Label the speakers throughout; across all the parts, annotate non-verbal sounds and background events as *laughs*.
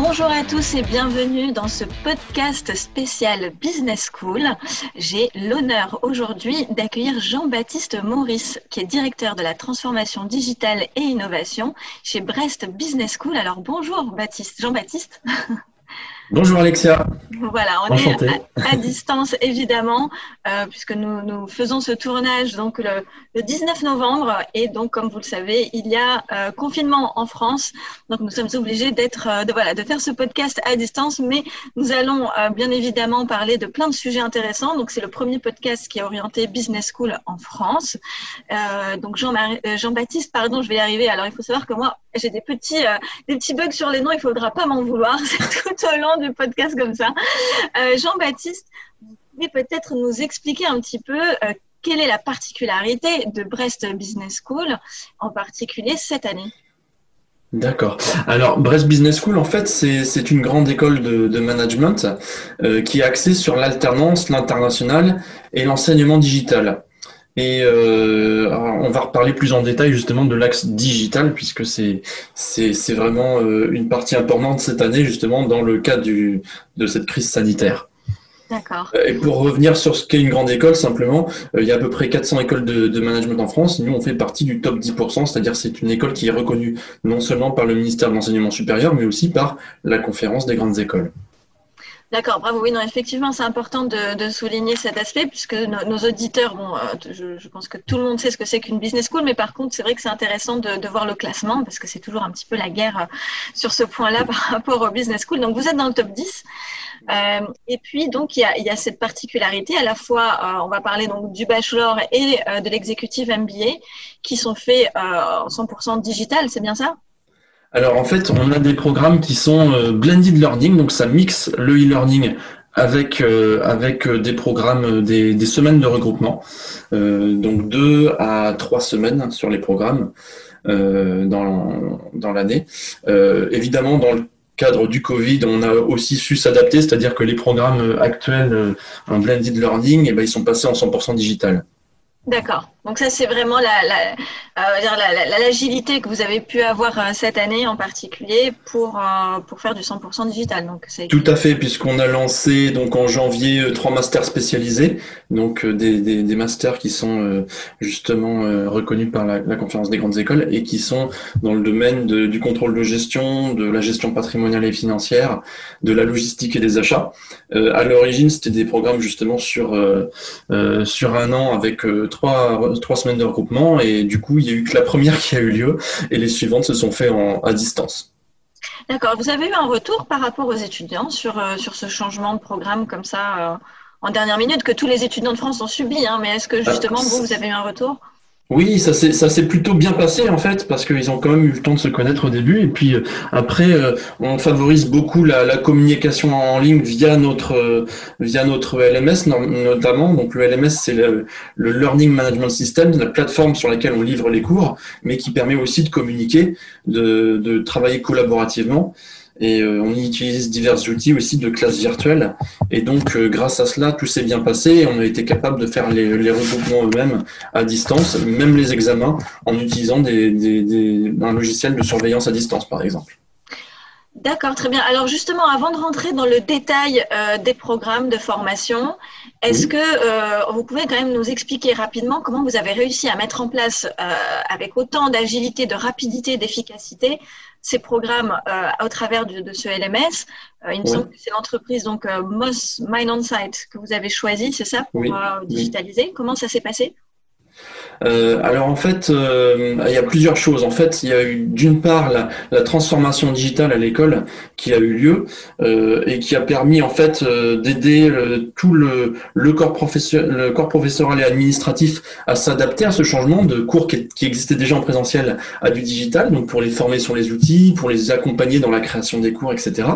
Speaker 1: Bonjour à tous et bienvenue dans ce podcast spécial Business School. J'ai l'honneur aujourd'hui d'accueillir Jean-Baptiste Maurice, qui est directeur de la transformation digitale et innovation chez Brest Business School. Alors bonjour Baptiste, Jean-Baptiste. *laughs*
Speaker 2: Bonjour Alexia.
Speaker 1: Voilà, on est à, distance évidemment, euh, puisque nous, nous, faisons ce tournage donc le, 19 novembre et donc comme vous le savez, il y a euh, confinement en France, donc nous sommes obligés d'être, euh, de voilà, de faire ce podcast à distance, mais nous allons bien évidemment parler de plein de sujets intéressants. Donc c'est le premier podcast qui est orienté business school en France. donc Jean Jean-Baptiste, pardon, je vais y arriver. Alors il faut savoir que moi j'ai des petits, des petits bugs sur les noms, il faudra pas m'en vouloir. *laughs* C'est tout au long podcast comme ça. Euh, Jean-Baptiste, vous pouvez peut-être nous expliquer un petit peu euh, quelle est la particularité de Brest Business School, en particulier cette année?
Speaker 2: D'accord. Alors, Brest Business School, en fait, c'est une grande école de, management euh, qui est axée sur l'alternance, l'international et l'enseignement digital. Et euh, on va reparler plus en détail justement de l'axe digital puisque c'est c'est vraiment euh, une partie importante cette année justement dans le cadre du, de cette crise sanitaire.
Speaker 1: D'accord.
Speaker 2: Et pour revenir sur ce qu'est une grande école, simplement, euh, il y a à peu près 400 écoles de, de, management en France. Nous, on fait partie du top 10%, c'est-à-dire c'est une école qui est reconnue non seulement par le ministère de l'Enseignement supérieur, mais aussi par la conférence des grandes écoles.
Speaker 1: D'accord, bravo. Oui, non, effectivement, c'est important de, souligner cet aspect puisque nos, auditeurs, bon, euh, je, pense que tout le monde sait ce que c'est qu'une business school, mais par contre, c'est vrai que c'est intéressant de, voir le classement parce que c'est toujours un petit peu la guerre euh, sur ce point-là *laughs* par rapport au business school. Donc, vous êtes dans le top 10. Euh, et puis, donc, il y a, cette particularité à la fois, on va parler donc du bachelor et de l'exécutif MBA qui sont faits en 100% digital, c'est bien ça?
Speaker 2: Alors en fait, on a des programmes qui sont euh, blended learning, donc ça mixe le e-learning avec euh, avec euh, des programmes, des, semaines de regroupement, donc deux à trois semaines sur les programmes dans dans l'année. évidemment, dans le cadre du Covid, on a aussi su s'adapter, c'est-à-dire que les programmes actuels en blended learning, eh ben, ils sont passés en 100% digital.
Speaker 1: D'accord. Donc ça, c'est vraiment euh, l'agilité la, que vous avez pu avoir euh, cette année en particulier pour, euh, pour faire du 100% digital. Donc,
Speaker 2: Tout à fait, puisqu'on a lancé donc en janvier trois masters spécialisés, donc des, des, masters qui sont justement reconnus par la, conférence des grandes écoles et qui sont dans le domaine du contrôle de gestion, de la gestion patrimoniale et financière, de la logistique et des achats. à l'origine, c'était des programmes justement sur, sur un an avec trois, trois semaines de regroupement et du coup, il n'y a eu que la première qui a eu lieu et les suivantes se sont faites à distance.
Speaker 1: D'accord. Vous avez eu un retour par rapport aux étudiants sur, euh, sur ce changement de programme comme ça euh, en dernière minute que tous les étudiants de France ont subi, hein, mais est-ce que justement, vous, vous avez eu un retour?
Speaker 2: Oui, ça s'est plutôt bien passé en fait parce qu'ils ont quand même eu le temps de se connaître au début. Et puis euh, après euh, on favorise beaucoup la, communication en ligne via notre euh, via notre LMS notamment. Donc le LMS c'est le, le, Learning Management System la plateforme sur laquelle on livre les cours mais qui permet aussi de communiquer de travailler collaborativement et euh, on utilise divers outils aussi de classe virtuelle. Et donc, euh, grâce à cela, tout s'est bien passé et on a été capable de faire les, les regroupements eux-mêmes à distance, même les examens, en utilisant des, des, des, un logiciel de surveillance à distance, par exemple.
Speaker 1: D'accord, très bien. Alors justement, avant de rentrer dans le détail euh, des programmes de formation, est-ce que euh, vous pouvez quand même nous expliquer rapidement comment vous avez réussi à mettre en place, euh, avec autant d'agilité, de rapidité, d'efficacité, ces programmes au travers de, ce LMS Il me semble que c'est l'entreprise donc Moss Mind On Site que vous avez choisi, c'est ça, pour digitaliser. Comment ça s'est passé?
Speaker 2: Euh, alors en fait, euh, il y a plusieurs choses. En fait, il y a eu d'une part la, la, transformation digitale à l'école qui a eu lieu euh, et qui a permis en fait euh, d'aider tout le, le, corps le corps professoral et administratif à s'adapter à ce changement de cours qui, qui, existait déjà en présentiel à du digital, donc pour les former sur les outils, pour les accompagner dans la création des cours, etc.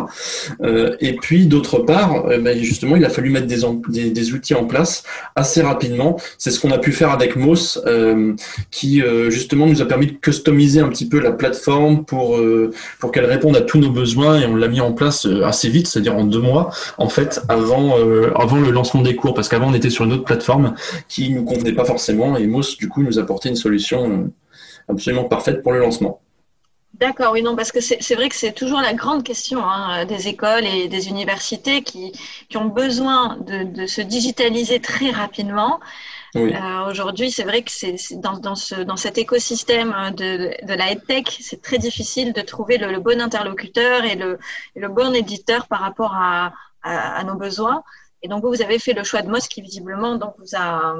Speaker 2: et puis d'autre part, ben, justement, il a fallu mettre des, des, des outils en place assez rapidement. C'est ce qu'on a pu faire avec Moss euh, qui euh, justement nous a permis de customiser un petit peu la plateforme pour euh, pour qu'elle réponde à tous nos besoins et on l'a mis en place assez vite, c'est-à-dire en deux mois en fait avant avant le lancement des cours parce qu'avant on était sur une autre plateforme qui nous convenait pas forcément et Moss du coup nous apportait une solution absolument parfaite pour le lancement.
Speaker 1: D'accord, oui, non, parce que c'est vrai que c'est toujours la grande question hein, des écoles et des universités qui, qui ont besoin de, se digitaliser très rapidement. Oui. Euh, Aujourd'hui, c'est vrai que c'est dans, dans, ce, dans cet écosystème de, de la tech, c'est très difficile de trouver le, le bon interlocuteur et le, le, bon éditeur par rapport à, à, à nos besoins. Et donc, vous avez fait le choix de MOS qui, visiblement, donc, vous, a,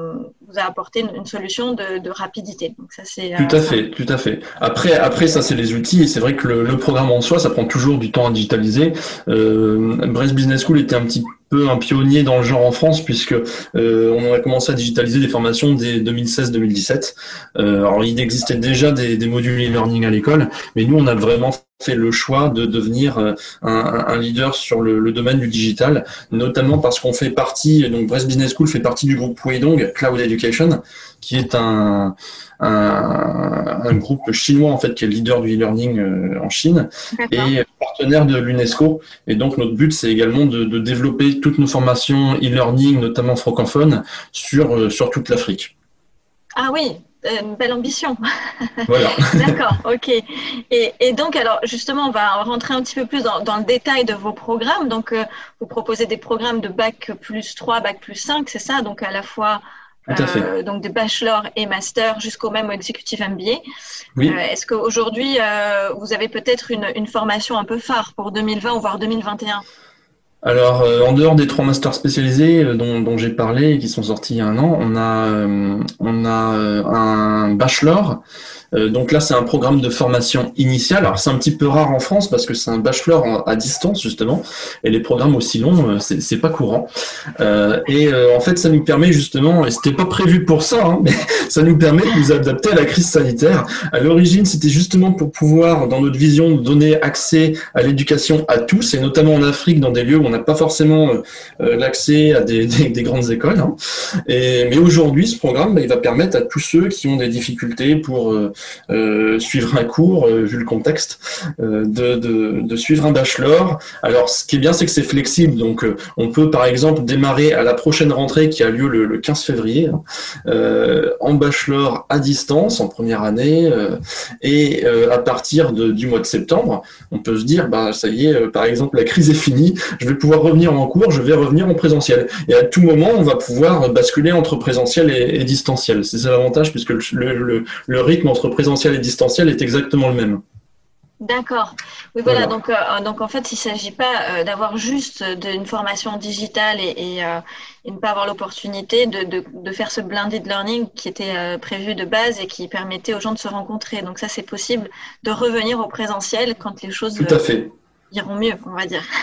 Speaker 1: vous a apporté une, solution de, de, rapidité. Donc,
Speaker 2: ça, c'est, tout à euh, fait, tout à fait. Après, après ça, c'est les outils. Et c'est vrai que le, le, programme en soi, ça prend toujours du temps à digitaliser. Euh, Brest Business School était un petit peu un pionnier dans le genre en France puisque euh, on a commencé à digitaliser des formations dès 2016-2017. Euh, alors il existait déjà des, des modules e-learning à l'école, mais nous on a vraiment fait le choix de devenir euh, un, un leader sur le, le, domaine du digital, notamment parce qu'on fait partie, donc Brest Business School fait partie du groupe Weidong Cloud Education, qui est un, un, un, groupe chinois en fait qui est le leader du e-learning euh, en Chine et partenaire de l'UNESCO. Et donc notre but c'est également de, de, développer toutes nos formations e-learning, notamment francophones, sur euh, sur toute l'Afrique.
Speaker 1: Ah oui, une belle ambition. *laughs* Voilà. D'accord, ok. Et, et, donc, alors, justement, on va rentrer un petit peu plus dans, dans le détail de vos programmes. Donc, euh, vous proposez des programmes de bac plus 3, bac plus 5, c'est ça? Donc, à la fois euh, donc des bachelors et masters jusqu'au même executive MBA. Oui. Euh, Est-ce qu'aujourd'hui, euh, vous avez peut-être une, une, formation un peu phare pour 2020 ou voire 2021
Speaker 2: alors, euh, en dehors des trois masters spécialisés euh, dont, dont j'ai parlé et qui sont sortis il y a un an, on a, euh, on a un bachelor donc là, c'est un programme de formation initiale. Alors c'est un petit peu rare en France parce que c'est un bachelor à distance justement, et les programmes aussi longs, euh, c'est pas courant. Euh, et en fait, ça nous permet justement, et c'était pas prévu pour ça, hein, mais *laughs* ça nous permet de nous adapter à la crise sanitaire. À l'origine, c'était justement pour pouvoir, dans notre vision, donner accès à l'éducation à tous, et notamment en Afrique, dans des lieux où on n'a pas forcément l'accès à des, *laughs* des, des, grandes écoles. Hein. Et, mais aujourd'hui, ce programme, bah, il va permettre à tous ceux qui ont des difficultés pour euh, suivre un cours, euh, vu le contexte, euh, de, de, suivre un bachelor. Alors, ce qui est bien, c'est que c'est flexible. Donc, on peut, par exemple, démarrer à la prochaine rentrée qui a lieu le, le 15 février, en bachelor à distance, en première année, et à partir du mois de septembre, on peut se dire, bah, ça y est, par exemple, la crise est finie, je vais pouvoir revenir en cours, je vais revenir en présentiel. Et à tout moment, on va pouvoir basculer entre présentiel et, et distanciel. C'est ça l'avantage, puisque le, le, le rythme entre présentiel et distanciel est exactement le même.
Speaker 1: D'accord. Oui, voilà. Donc, euh, donc, en fait, il ne s'agit pas euh, d'avoir juste une formation digitale et, et, euh, et ne pas avoir l'opportunité de, de, de, faire ce blended learning qui était euh, prévu de base et qui permettait aux gens de se rencontrer. Donc, ça, c'est possible de revenir au présentiel quand les choses.
Speaker 2: Tout à fait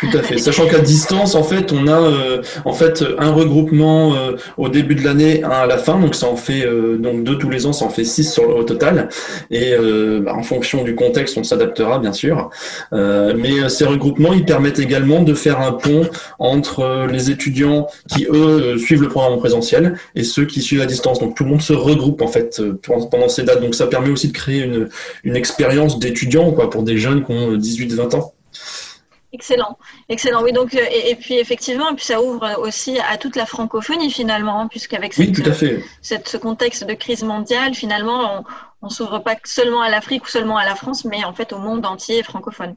Speaker 2: Tout à fait. Sachant qu'à distance, en fait, on a euh, en fait un regroupement euh, au début de l'année, un à la fin, donc ça en fait euh, donc deux tous les ans, ça en fait six sur, au total. Et bah, en fonction du contexte, on s'adaptera bien sûr. mais ces regroupements, ils permettent également de faire un pont entre les étudiants qui eux suivent le programme en présentiel et ceux qui suivent à distance. Donc tout le monde se regroupe en fait pendant ces dates. Donc ça permet aussi de créer une, une expérience d'étudiants quoi pour des jeunes qui ont 18-20 ans.
Speaker 1: Excellent, excellent. Oui, donc et, et, puis effectivement, puis ça ouvre aussi à toute la francophonie finalement, hein, puisqu'avec
Speaker 2: oui, fait.
Speaker 1: Cette, ce contexte de crise mondiale, finalement, on, on s'ouvre pas seulement à l'Afrique ou seulement à la France, mais en fait au monde entier francophone.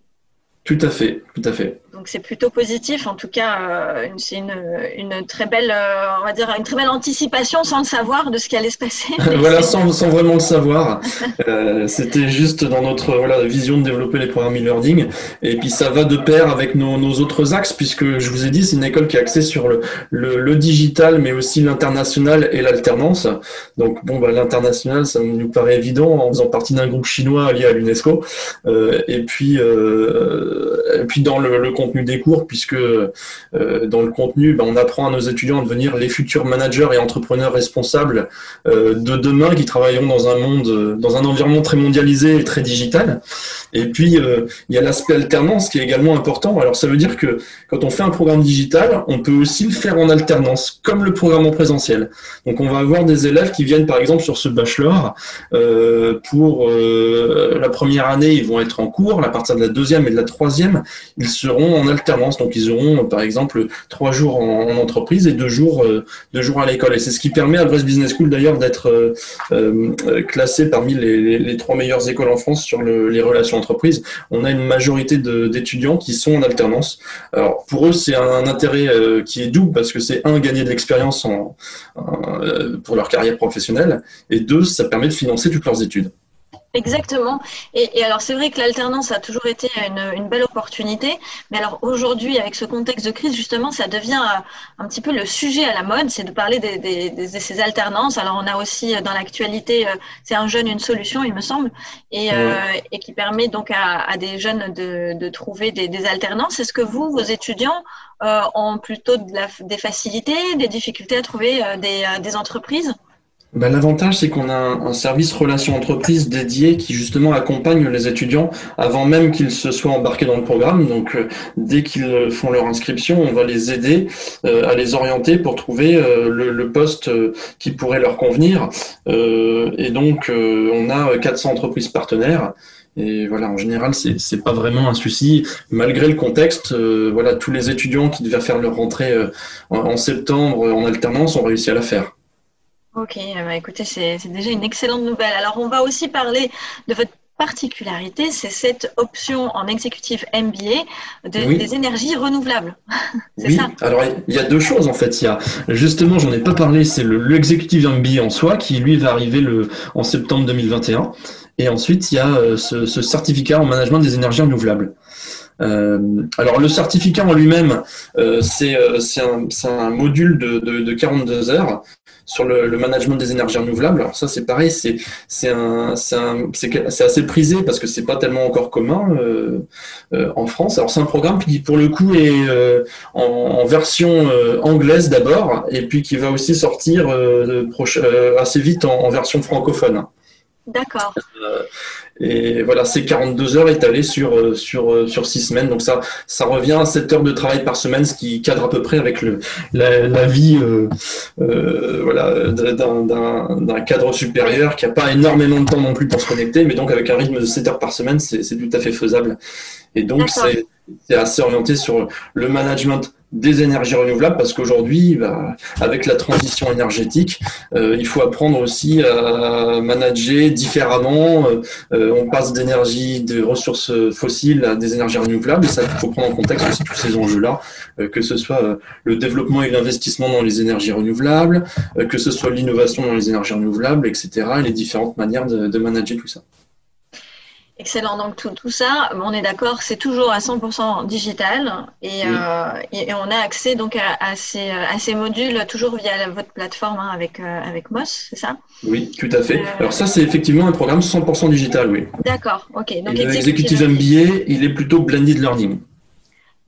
Speaker 2: Tout à fait, tout à fait.
Speaker 1: Donc c'est plutôt positif. En tout cas, euh, c'est une, une, très belle, euh, on va dire, une très belle anticipation sans le savoir de ce qui allait se passer. *laughs*
Speaker 2: voilà, *laughs* sans, sans, vraiment le savoir. euh, C'était juste dans notre voilà vision de développer les programmes e-learning. Et puis ça va de pair avec nos, nos, autres axes, puisque je vous ai dit, c'est une école qui est axée sur le, le, le digital, mais aussi l'international et l'alternance. Donc bon, bah, l'international, ça nous paraît évident en faisant partie d'un groupe chinois lié à l'UNESCO. Euh, et puis euh, et puis dans le, le, contenu des cours, puisque euh, dans le contenu, ben, on apprend à nos étudiants à devenir les futurs managers et entrepreneurs responsables euh, de demain qui travailleront dans un monde, dans un environnement très mondialisé et très digital. Et puis il y a l'aspect alternance qui est également important. Alors ça veut dire que quand on fait un programme digital, on peut aussi le faire en alternance, comme le programme en présentiel. Donc on va avoir des élèves qui viennent par exemple sur ce bachelor pour la première année, ils vont être en cours, à partir de la deuxième et de la troisième troisième, ils seront en alternance. Donc, ils auront, par exemple, trois jours en, entreprise et deux jours, deux jours à l'école. Et c'est ce qui permet à Brest Business School, d'ailleurs, d'être classé parmi les, trois meilleures écoles en France sur le, les relations entreprises. On a une majorité d'étudiants qui sont en alternance. Alors, pour eux, c'est un intérêt qui est double parce que c'est un, gagner de l'expérience en, pour leur carrière professionnelle et deux, ça permet de financer toutes leurs études.
Speaker 1: Exactement. Et, alors c'est vrai que l'alternance a toujours été une, belle opportunité, mais alors aujourd'hui avec ce contexte de crise justement, ça devient euh, un petit peu le sujet à la mode, c'est de parler de ces alternances. Alors on a aussi euh, dans l'actualité, euh, c'est un jeune une solution, il me semble, et, qui permet donc à, des jeunes de, trouver des, alternances. Est-ce que vous, vos étudiants, ont plutôt des facilités, des difficultés à trouver des entreprises?
Speaker 2: Bah, L'avantage, c'est qu'on a un, service relation entreprise dédié qui justement accompagne les étudiants avant même qu'ils se soient embarqués dans le programme. Donc, euh, dès qu'ils font leur inscription, on va les aider euh, à les orienter pour trouver euh, le, le, poste qui pourrait leur convenir. et donc, on a 400 entreprises partenaires. Et voilà, en général, c'est pas vraiment un souci, malgré le contexte. voilà, tous les étudiants qui devaient faire leur rentrée en septembre en alternance ont réussi à la faire.
Speaker 1: Ok, ben, écoutez, c'est déjà une excellente nouvelle. Alors, on va aussi parler de votre particularité, c'est cette option en exécutif MBA des énergies renouvelables. *laughs*
Speaker 2: oui. ça Alors, il y a deux choses en fait. Il y a, justement, j'en ai pas parlé, c'est l'exécutif MBA en soi qui, lui, va arriver le, en septembre 2021. Et ensuite, il y a euh, ce, certificat en management des énergies renouvelables. Euh, alors le certificat en lui-même, euh, c'est un, un, module de, de, de, 42 heures sur le, le, management des énergies renouvelables. Alors ça, c'est pareil, c'est assez prisé parce que c'est pas tellement encore commun euh, euh, en France. Alors c'est un programme qui pour le coup est euh, en, en, version euh, anglaise d'abord et puis qui va aussi sortir assez vite en, en version francophone.
Speaker 1: D'accord.
Speaker 2: Et voilà, c'est 42 heures étalées sur, euh, sur, euh, sur 6 semaines. Donc ça, ça revient à 7 heures de travail par semaine, ce qui cadre à peu près avec le, la, la vie euh, euh voilà, d'un cadre supérieur qui n'a pas énormément de temps non plus pour se connecter, mais donc avec un rythme de 7 heures par semaine, c'est tout à fait faisable. Et donc, c'est assez orienté sur le management des énergies renouvelables parce qu'aujourd'hui, bah, avec la transition énergétique, euh, il faut apprendre aussi à manager différemment. Euh, on passe d'énergie, de ressources fossiles à des énergies renouvelables et ça, il faut prendre en contexte aussi tous ces enjeux-là, euh, que ce soit le développement et l'investissement dans les énergies renouvelables, que ce soit l'innovation dans les énergies renouvelables, etc. et les différentes manières de, de manager tout ça.
Speaker 1: Excellent. Donc tout, tout ça, on est d'accord, c'est toujours à 100% digital et, euh, et, on a accès donc à, à, ces, à, ces, modules toujours via votre plateforme hein, avec, euh, avec Moss, c'est ça?
Speaker 2: Oui, tout à fait. Euh, Alors ça, c'est effectivement un programme 100% digital, oui.
Speaker 1: D'accord, ok.
Speaker 2: Donc l'exécutif MBA, il est plutôt blended learning.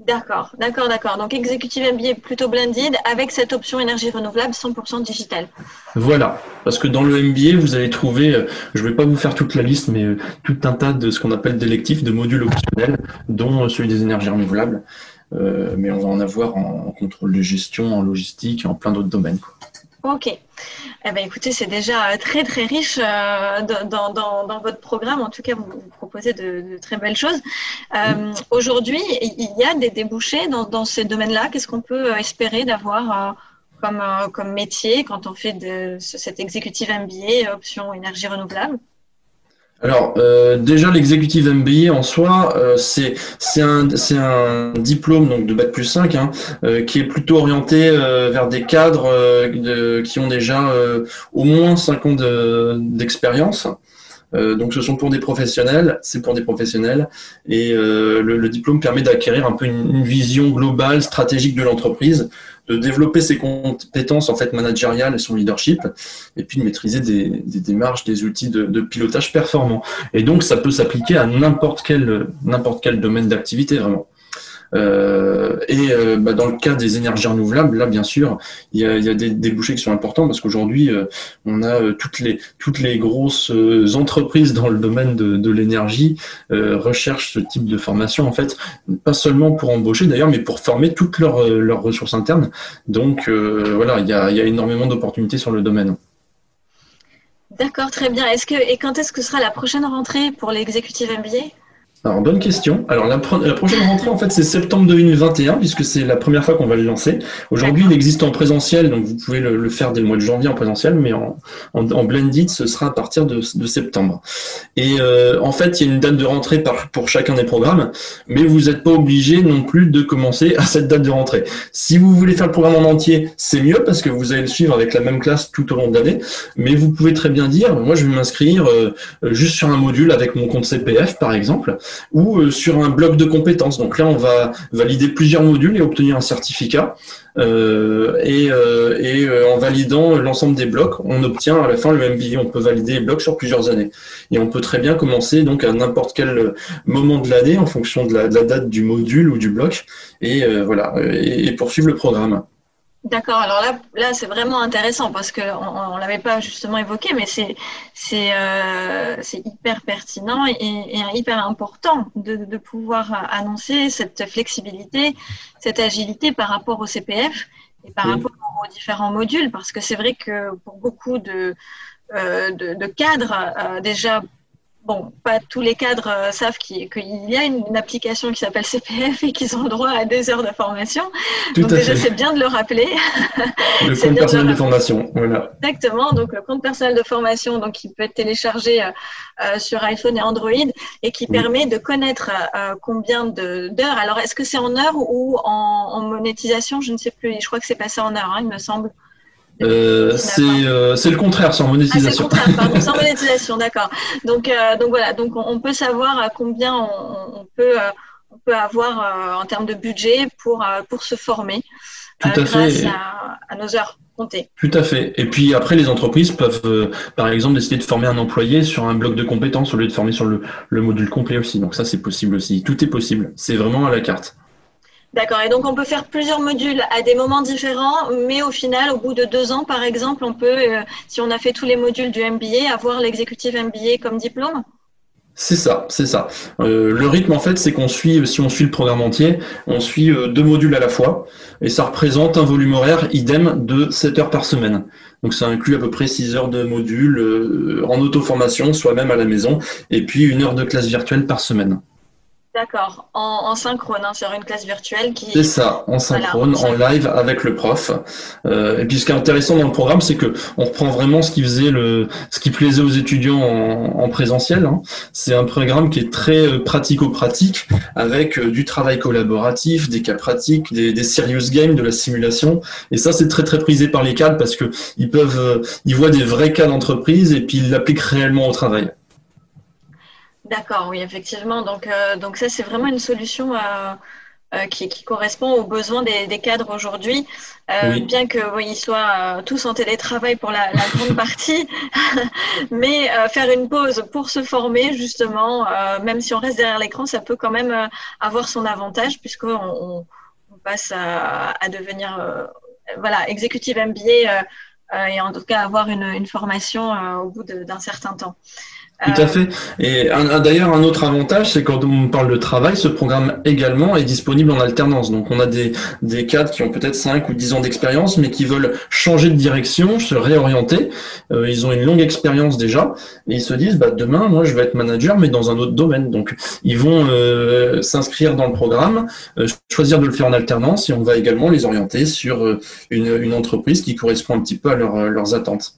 Speaker 1: D'accord, d'accord, d'accord. Donc exécutif MBA plutôt blended avec cette option énergie renouvelable 100% digital.
Speaker 2: Voilà, parce que dans le MBA, vous allez trouver, euh, je ne vais pas vous faire toute la liste, mais euh, tout un tas de ce qu'on appelle d'électifs, de modules optionnels, dont euh, celui des énergies renouvelables. mais on va en avoir en, contrôle de gestion, en logistique et en plein d'autres domaines.
Speaker 1: Ok. Eh ben, écoutez, c'est déjà très très riche euh, dans, votre programme. En tout cas, vous, proposez de, très belles choses. Euh, Aujourd'hui, il y a des débouchés dans, ces domaines-là. Qu'est-ce qu'on peut euh, espérer d'avoir euh, comme, euh, comme métier quand on fait de cet exécutif MBA option énergie renouvelable?
Speaker 2: Alors euh, déjà l'exécutif MBA en soi euh, c'est c'est un un diplôme donc de bac plus 5 hein, euh, qui est plutôt orienté vers des cadres qui ont déjà au moins 5 ans d'expérience. donc ce sont pour des professionnels, c'est pour des professionnels et le, diplôme permet d'acquérir un peu une vision globale stratégique de l'entreprise de développer ses compétences en fait managériales et son leadership, et puis de maîtriser des, démarches, des outils de, de, pilotage performants. Et donc ça peut s'appliquer à n'importe quel n'importe quel domaine d'activité vraiment. Euh, et euh, bah, dans le cas des énergies renouvelables, là bien sûr, il y a, des débouchés qui sont importants parce qu'aujourd'hui, euh, on a toutes les toutes les grosses entreprises dans le domaine de, de l'énergie recherchent ce type de formation en fait, pas seulement pour embaucher d'ailleurs, mais pour former toutes leurs leurs ressources internes. Donc voilà, il y a, y a énormément d'opportunités sur le domaine.
Speaker 1: D'accord, très bien. Est-ce que et quand est-ce que sera la prochaine rentrée pour l'exécutif MBA
Speaker 2: alors, bonne question. Alors, la, prochaine rentrée, en fait, c'est septembre 2021, puisque c'est la première fois qu'on va le lancer. Aujourd'hui, il existe en présentiel, donc vous pouvez le, faire dès le mois de janvier en présentiel, mais en, en, blended, ce sera à partir de, septembre. Et euh, en fait, il y a une date de rentrée par, pour chacun des programmes, mais vous n'êtes pas obligé non plus de commencer à cette date de rentrée. Si vous voulez faire le programme en entier, c'est mieux, parce que vous allez le suivre avec la même classe tout au long de l'année, mais vous pouvez très bien dire, moi, je vais m'inscrire euh, juste sur un module avec mon compte CPF, par exemple, ou euh, sur un bloc de compétences. Donc là, on va valider plusieurs modules et obtenir un certificat. Euh, et, euh, en validant l'ensemble des blocs, on obtient à la fin le MBA. On peut valider les blocs sur plusieurs années. Et on peut très bien commencer donc à n'importe quel moment de l'année en fonction de la, date du module ou du bloc et voilà et poursuivre le programme.
Speaker 1: D'accord. Alors là, là c'est vraiment intéressant parce qu'on ne l'avait pas justement évoqué, mais c'est c'est euh, hyper pertinent et, et, hyper important de, de, pouvoir annoncer cette flexibilité, cette agilité par rapport au CPF et par rapport aux différents modules, parce que c'est vrai que pour beaucoup de euh, de, de, cadres, euh, déjà bon, pas tous les cadres euh, savent qu'il y a une, application qui s'appelle CPF et qu'ils ont le droit à deux heures de formation. donc déjà, c'est bien de le rappeler.
Speaker 2: Le *laughs* compte personnel de, formation, voilà.
Speaker 1: Exactement. Donc le compte personnel de formation, donc qui peut être téléchargé euh, euh, sur iPhone et Android et qui permet de connaître combien d'heures. Alors est-ce que c'est en heures ou en, monétisation? Je ne sais plus. Je crois que c'est passé en heures, hein, il me semble.
Speaker 2: Euh, euh, c'est le contraire, sans monétisation.
Speaker 1: Ah, c'est le contraire, pardon, *laughs* sans monétisation, d'accord. Donc, euh, donc voilà, donc on, peut savoir combien on, peut, on peut avoir en termes de budget pour, pour se former
Speaker 2: Tout à grâce
Speaker 1: fait. À, à, nos heures comptées.
Speaker 2: Tout à fait. Et puis après, les entreprises peuvent, par exemple, décider de former un employé sur un bloc de compétences au lieu de former sur le, le module complet aussi. Donc ça, c'est possible aussi. Tout est possible. C'est vraiment à la carte.
Speaker 1: D'accord. Et donc, on peut faire plusieurs modules à des moments différents, mais au final, au bout de deux ans, par exemple, on peut, euh, si on a fait tous les modules du MBA, avoir l'exécutif MBA comme diplôme?
Speaker 2: C'est ça, c'est ça. Euh, le rythme, en fait, c'est qu'on suit, si on suit le programme entier, on suit euh, deux modules à la fois, et ça représente un volume horaire idem de 7 heures par semaine. Donc ça inclut à peu près 6 heures de modules en auto-formation, soit même à la maison, et puis une heure de classe virtuelle par semaine.
Speaker 1: D'accord, en, synchrone, hein, sur une classe virtuelle qui.
Speaker 2: C'est ça, en synchrone, en live avec le prof. Euh, et puis ce qui est intéressant dans le programme, c'est que on reprend vraiment ce qui faisait le, ce qui plaisait aux étudiants en, présentiel. Hein. C'est un programme qui est très euh, pratico-pratique, avec euh, du travail collaboratif, des cas pratiques, des, des serious games, de la simulation. Et ça, c'est très très prisé par les cadres parce que ils peuvent, ils voient des vrais cas d'entreprise et puis ils l'appliquent réellement au travail.
Speaker 1: D'accord, oui, effectivement. Donc, euh, donc ça, c'est vraiment une solution euh, euh, qui, correspond aux besoins des, cadres aujourd'hui. Bien qu'ils soient tous en télétravail pour la, grande *laughs* partie, *laughs* mais faire une pause pour se former, justement, même si on reste derrière l'écran, ça peut quand même avoir son avantage puisqu'on on, passe à, devenir voilà, exécutive MBA et en tout cas avoir une, une formation au bout d'un certain temps.
Speaker 2: Tout à fait. Et d'ailleurs, un autre avantage, c'est quand on parle de travail, ce programme également est disponible en alternance. Donc, on a des, des cadres qui ont peut-être 5 ou 10 ans d'expérience, mais qui veulent changer de direction, se réorienter. Euh, ils ont une longue expérience déjà, et ils se disent, bah, demain, moi, je vais être manager, mais dans un autre domaine. Donc, ils vont euh, s'inscrire dans le programme, euh, choisir de le faire en alternance, et on va également les orienter sur une, une entreprise qui correspond un petit peu à leurs attentes.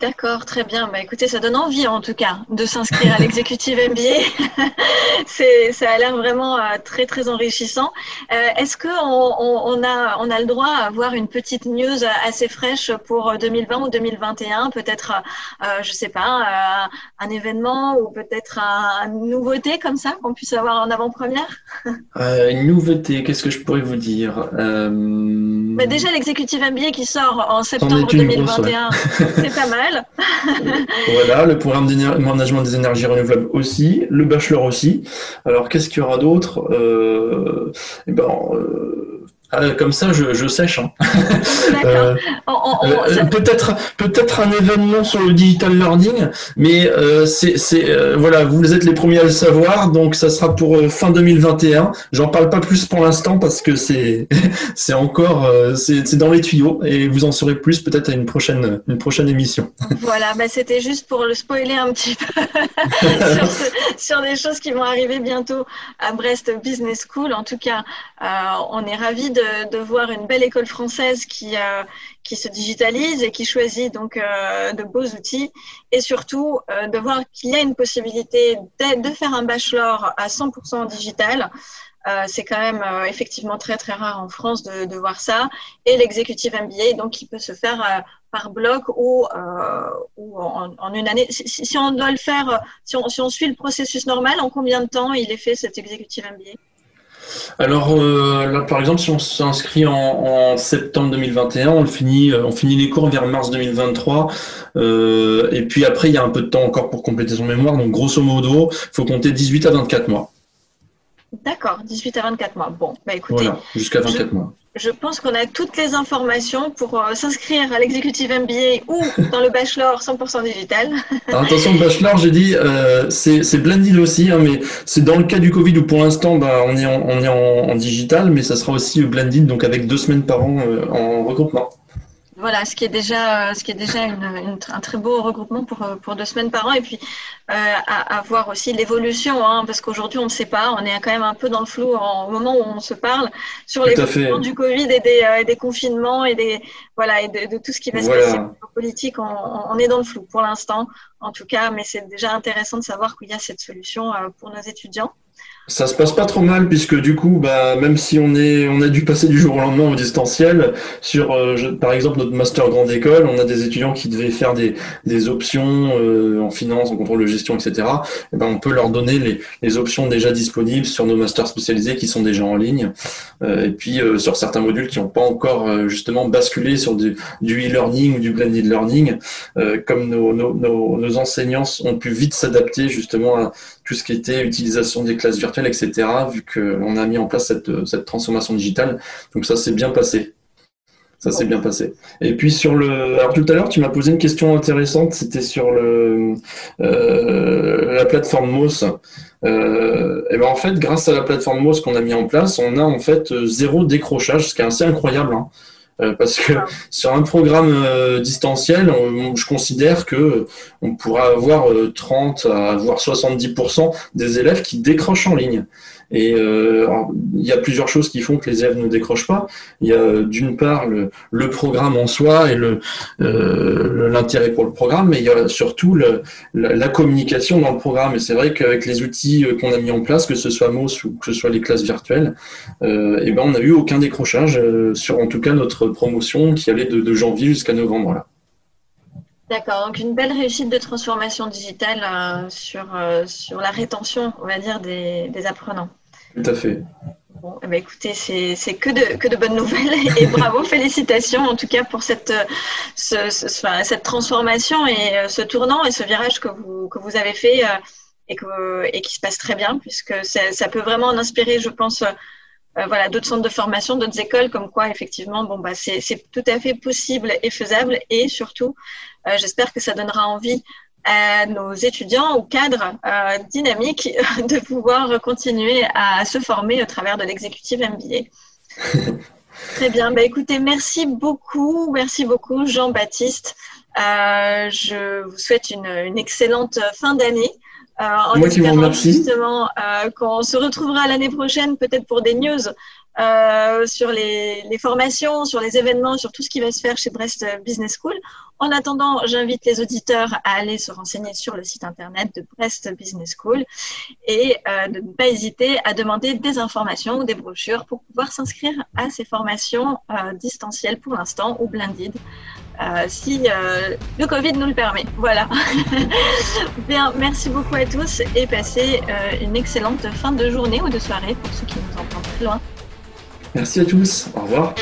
Speaker 1: D'accord, très bien. Bah, écoutez, ça donne envie en tout cas de s'inscrire à l'exécutive MBA. *laughs* C'est, ça a l'air vraiment euh, très très enrichissant. Euh, est-ce qu'on on, a, on a le droit à avoir une petite news assez fraîche pour 2020 ou 2021 Peut-être, euh, je sais pas, un événement ou peut-être une nouveauté comme ça qu'on puisse avoir en avant-première? *laughs*
Speaker 2: Une nouveauté, qu'est-ce que je pourrais vous dire?
Speaker 1: Bah, Déjà, l'exécutive MBA qui sort en septembre 2021, *laughs* c'est pas mal. *laughs*
Speaker 2: voilà, le programme de management des énergies renouvelables aussi, le bachelor aussi. Alors, qu'est-ce qu'il y aura d'autre? Euh, eh ben, euh, Ah, comme ça, je, sèche. Hein. *laughs* Euh, euh, peut-être, peut-être un événement sur le digital learning, mais euh, c'est, voilà, vous êtes les premiers à le savoir, donc ça sera pour fin 2021. J'en parle pas plus pour l'instant parce que c'est, *laughs* c'est encore, c'est, dans les tuyaux et vous en saurez plus peut-être à une prochaine, une prochaine émission. *laughs*
Speaker 1: Voilà, bah, c'était juste pour le spoiler un petit peu sur, des choses qui vont arriver bientôt à Brest Business School. En tout cas, on est ravis de, voir une belle école française qui, euh, qui se digitalise et qui choisit donc euh, de beaux outils et surtout euh, de voir qu'il y a une possibilité de, faire un bachelor à 100% digital. c'est quand même effectivement très très rare en France de, voir ça. Et l'exécutive MBA, donc, qui peut se faire par bloc ou, ou en, une année. Si, on doit le faire, si on, si on suit le processus normal, en combien de temps il est fait cet exécutive MBA
Speaker 2: alors euh, là, par exemple, si on s'inscrit en, septembre 2021, on finit, euh, on finit les cours vers mars 2023, euh, et puis après, il y a un peu de temps encore pour compléter son mémoire. Donc, grosso modo, il faut compter 18 à 24 mois.
Speaker 1: D'accord, 18 à 24 mois. Bon, bah écoutez.
Speaker 2: Voilà, jusqu'à 24 mois
Speaker 1: je pense qu'on a toutes les informations pour euh, s'inscrire à l'executive MBA ou dans le bachelor 100% digital. *laughs*
Speaker 2: attention, le bachelor, j'ai dit, euh, c'est blended aussi, hein, mais c'est dans le cas du Covid où pour l'instant, bah, on est, en, on est en, digital, mais ça sera aussi blended, donc avec deux semaines par an euh, en regroupement.
Speaker 1: Voilà, ce qui est déjà, ce qui est déjà une, un très beau regroupement pour, pour deux semaines par an. Et puis, euh, à, à, voir aussi l'évolution, hein, parce qu'aujourd'hui, on ne sait pas. On est quand même un peu dans le flou au moment où on se parle sur l'évolution du Covid et des, euh, des, confinements et, des, voilà, et de, tout ce qui va se passer en politique. On, on, est dans le flou pour l'instant, en tout cas, mais c'est déjà intéressant de savoir qu'il y a cette solution euh, pour nos étudiants.
Speaker 2: Ça se passe pas trop mal puisque du coup, bah, même si on est, on a dû passer du jour au lendemain au distanciel, sur, euh, par exemple, notre master grande école, on a des étudiants qui devaient faire des, des options euh, en finance, en contrôle de gestion, etc. Et eh ben, on peut leur donner les, les, options déjà disponibles sur nos masters spécialisés qui sont déjà en ligne. Euh, et puis sur certains modules qui n'ont pas encore justement basculé sur du, du e-learning ou du blended learning, comme nos, nos, nos, nos enseignants ont pu vite s'adapter justement à tout ce qui était utilisation des classes virtuelles, etc., vu qu'on a mis en place cette, cette transformation digitale. Donc ça s'est bien passé. Ça s'est bien passé. Et puis sur le, alors tout à l'heure, tu m'as posé une question intéressante. C'était sur le euh, la plateforme MOS. Euh, et ben en fait, grâce à la plateforme MOS qu'on a mis en place, on a en fait zéro décrochage, ce qui est assez incroyable. Hein. Euh, parce que *laughs* sur un programme euh, distanciel, je considère que on pourra avoir 30 euh, à voire 70% des élèves qui décrochent en ligne. Et euh, il y a plusieurs choses qui font que les élèves ne décrochent pas. Il y a d'une part le, le, programme en soi et euh, l'intérêt pour le programme, mais il y a surtout le, la, communication dans le programme. Et c'est vrai qu'avec les outils euh, qu'on a mis en place, que ce soit MOS ou que ce soit les classes virtuelles, euh, et ben on n'a eu aucun décrochage euh, sur en tout cas notre promotion qui allait de, de janvier jusqu'à novembre. Là.
Speaker 1: D'accord, donc une belle réussite de transformation digitale euh, sur, euh, sur la rétention, on va dire, des, des apprenants.
Speaker 2: Tout à fait.
Speaker 1: Bon, eh ben, écoutez, c'est que de, que de bonnes nouvelles *laughs* et bravo, félicitations en tout cas pour cette, ce, cette transformation et euh, ce tournant et ce virage que vous, que vous avez fait et, que, et qui se passe très bien puisque ça peut vraiment en inspirer, je pense, voilà, d'autres centres de formation, d'autres écoles, comme quoi effectivement, bon, bah, c'est tout à fait possible et faisable et surtout euh, j'espère que ça donnera envie à nos étudiants ou cadres euh, dynamiques *laughs* de pouvoir continuer à se former au travers de l'exécutif MBA. *laughs* Très bien. Bah, écoutez, merci beaucoup. Merci beaucoup, Jean-Baptiste. Euh, je vous souhaite une, excellente fin d'année.
Speaker 2: en Moi qui vous remercie.
Speaker 1: Justement, qu'on se retrouvera l'année prochaine, peut-être pour des news euh, sur les, les, formations, sur les événements, sur tout ce qui va se faire chez Brest Business School. En attendant, j'invite les auditeurs à aller se renseigner sur le site internet de Brest Business School et euh, de ne pas hésiter à demander des informations ou des brochures pour pouvoir s'inscrire à ces formations euh, distancielles pour l'instant ou blended. Euh, si euh, le Covid nous le permet. Voilà. *laughs* Bien, merci beaucoup à tous et passez euh, une excellente fin de journée ou de soirée pour ceux qui nous entendent très loin.
Speaker 2: Merci à tous. Au revoir.